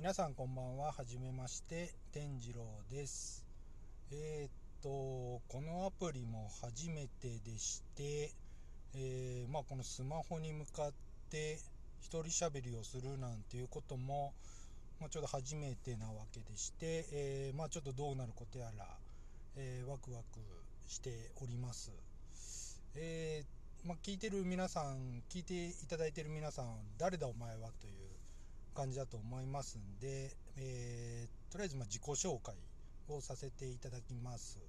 皆さんこんばんは。はじめまして、天次郎です。えー、っと、このアプリも初めてでして、えー、まあ、このスマホに向かって一人喋りをするなんていうことも、まあ、ちょっと初めてなわけでして、えー、まあ、ちょっとどうなることやら、えワクワクしております。えま、聞いてる皆さん、聞いていただいてる皆さん、誰だお前はという感じだと思いますんで、えー、とりあえずま自己紹介をさせていただきます。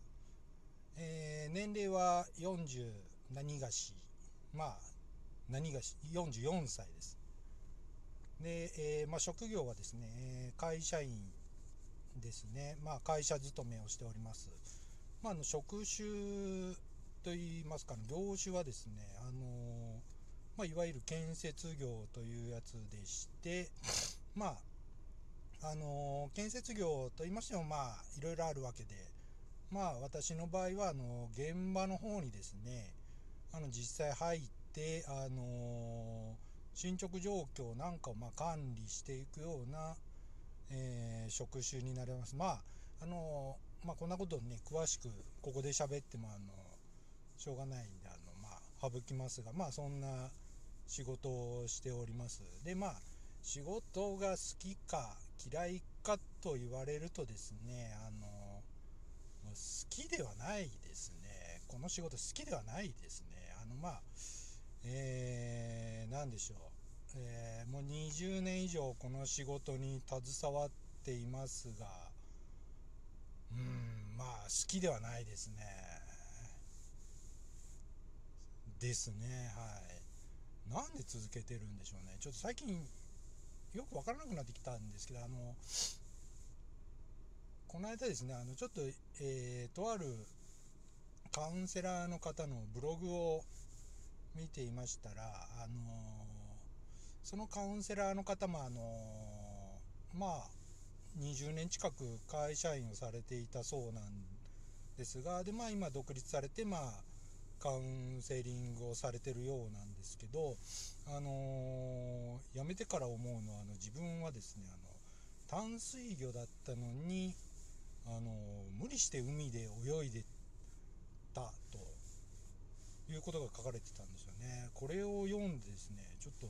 えー、年齢は40何がし、まあ、何がし、44歳です。で、えー、まあ、職業はですね、会社員ですね、まあ、会社勤めをしております。まあ、あの職種といいますか、業種はですね、あのーまあ、いわゆる建設業というやつでして、まあ、あのー、建設業と言いましても、まあ、いろいろあるわけで、まあ、私の場合は、あの、現場の方にですね、あの、実際入って、あのー、進捗状況なんかを、まあ、管理していくような、え、職種になります。まあ、あのまあ、こんなことをね、詳しく、ここで喋っても、あのしょうがないんで、あの、まあ、省きますが、まあ、そんな、仕事をしております。でまあ仕事が好きか嫌いかと言われるとですねあの好きではないですね。この仕事好きではないですね。あのまあえー、何でしょう、えー、もう20年以上この仕事に携わっていますがうんまあ好きではないですね。ですねはい。なんで続けてるんでしょうね。ちょっと最近よく分からなくなってきたんですけどあのこの間ですねあのちょっと、えー、とあるカウンセラーの方のブログを見ていましたらあのそのカウンセラーの方もあのまあ20年近く会社員をされていたそうなんですがでまあ今独立されてまあカウンセリングをされてるようなんですけど、あのー、辞めてから思うのはあの自分はですねあの淡水魚だったのに、あのー、無理して海で泳いでたということが書かれてたんですよね。これを読んでですねちょっと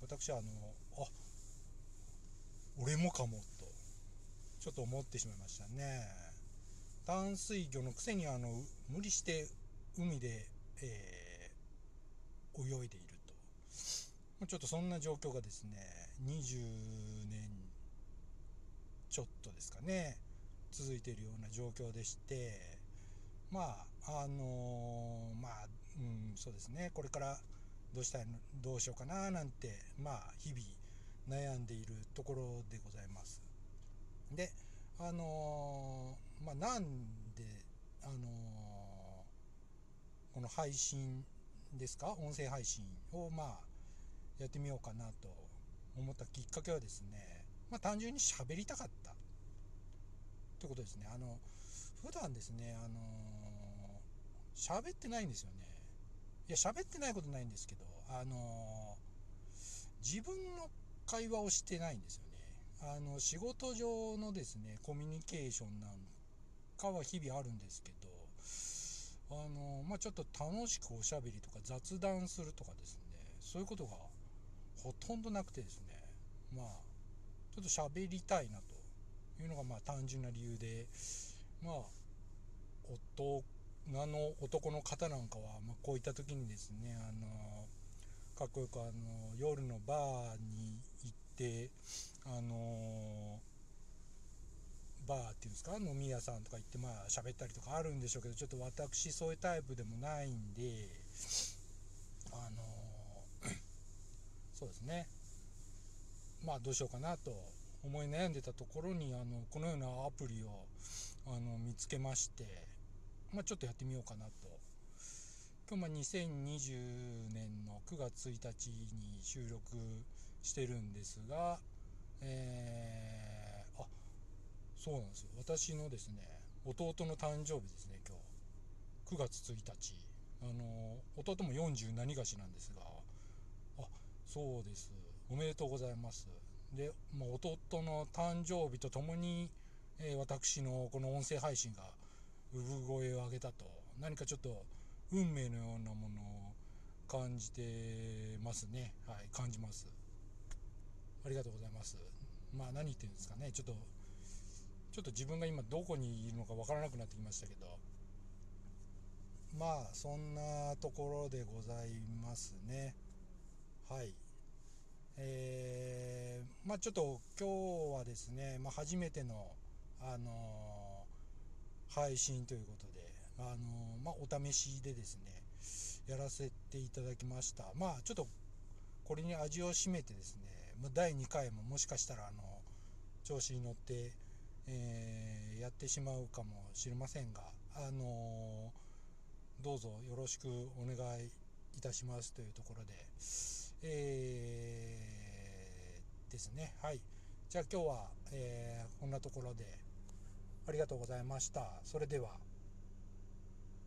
私はあのあ俺もかもとちょっと思ってしまいましたね。淡水魚のくせにあの無理して海で、えー、泳いでいるとちょっとそんな状況がですね20年ちょっとですかね続いているような状況でしてまああのー、まあ、うん、そうですねこれからどうしたいどうしようかななんてまあ日々悩んでいるところでございます。であのー、まあなんであのーこの配信ですか？音声配信をまあやってみようかなと思ったきっかけはですねまあ単純に喋りたかった。ってことですね。あの普段ですねあの喋ってないんですよね。いや喋ってないことないんですけどあの自分の会話をしてないんですよね。あの仕事上のですねコミュニケーションなんかは日々あるんですけどあのまあ、ちょっと楽しくおしゃべりとか雑談するとかですねそういうことがほとんどなくてですねまあちょっと喋りたいなというのがまあ単純な理由でまあ大人の男の方なんかは、まあ、こういった時にですねあのかっこよくあの夜のバーに行ってあのバーっていうんですか？飲み屋さんとか行ってまあ喋ったりとかあるんでしょうけどちょっと私そういうタイプでもないんであのそうですね。まあどうしようかなと思い悩んでたところにあのこのようなアプリをあの見つけまして、まあ、ちょっとやってみようかなと。今日まあ2020年の9月1日に収録してるんですがえー、そうなんですよ。私のですね弟の誕生日ですね今日。9月1日。あの弟も40何がしなんですがあそうです。おめでとうございます。で、まあ、弟の誕生日とともに、えー、私のこの音声配信が産声を上げたと。何かちょっと運命のようなものを感じてますね。はい感じます。ありがとうございます。まあ何言ってるんですかね。ちょっとちょっと自分が今どこにいるのかわからなくなってきましたけど。まあそんなところでございますね。はい。えー、まあちょっと今日はですね、まあ、初めてのあのー、配信ということであのー、まあお試しでですねやらせていただきました。まあちょっとこれに味を占めてですね第2回ももしかしたらあの調子に乗って、えー、やってしまうかもしれませんがあのどうぞよろしくお願いいたしますというところで、えー、ですね。はい。じゃあ今日は、えー、こんなところでありがとうございました。それでは。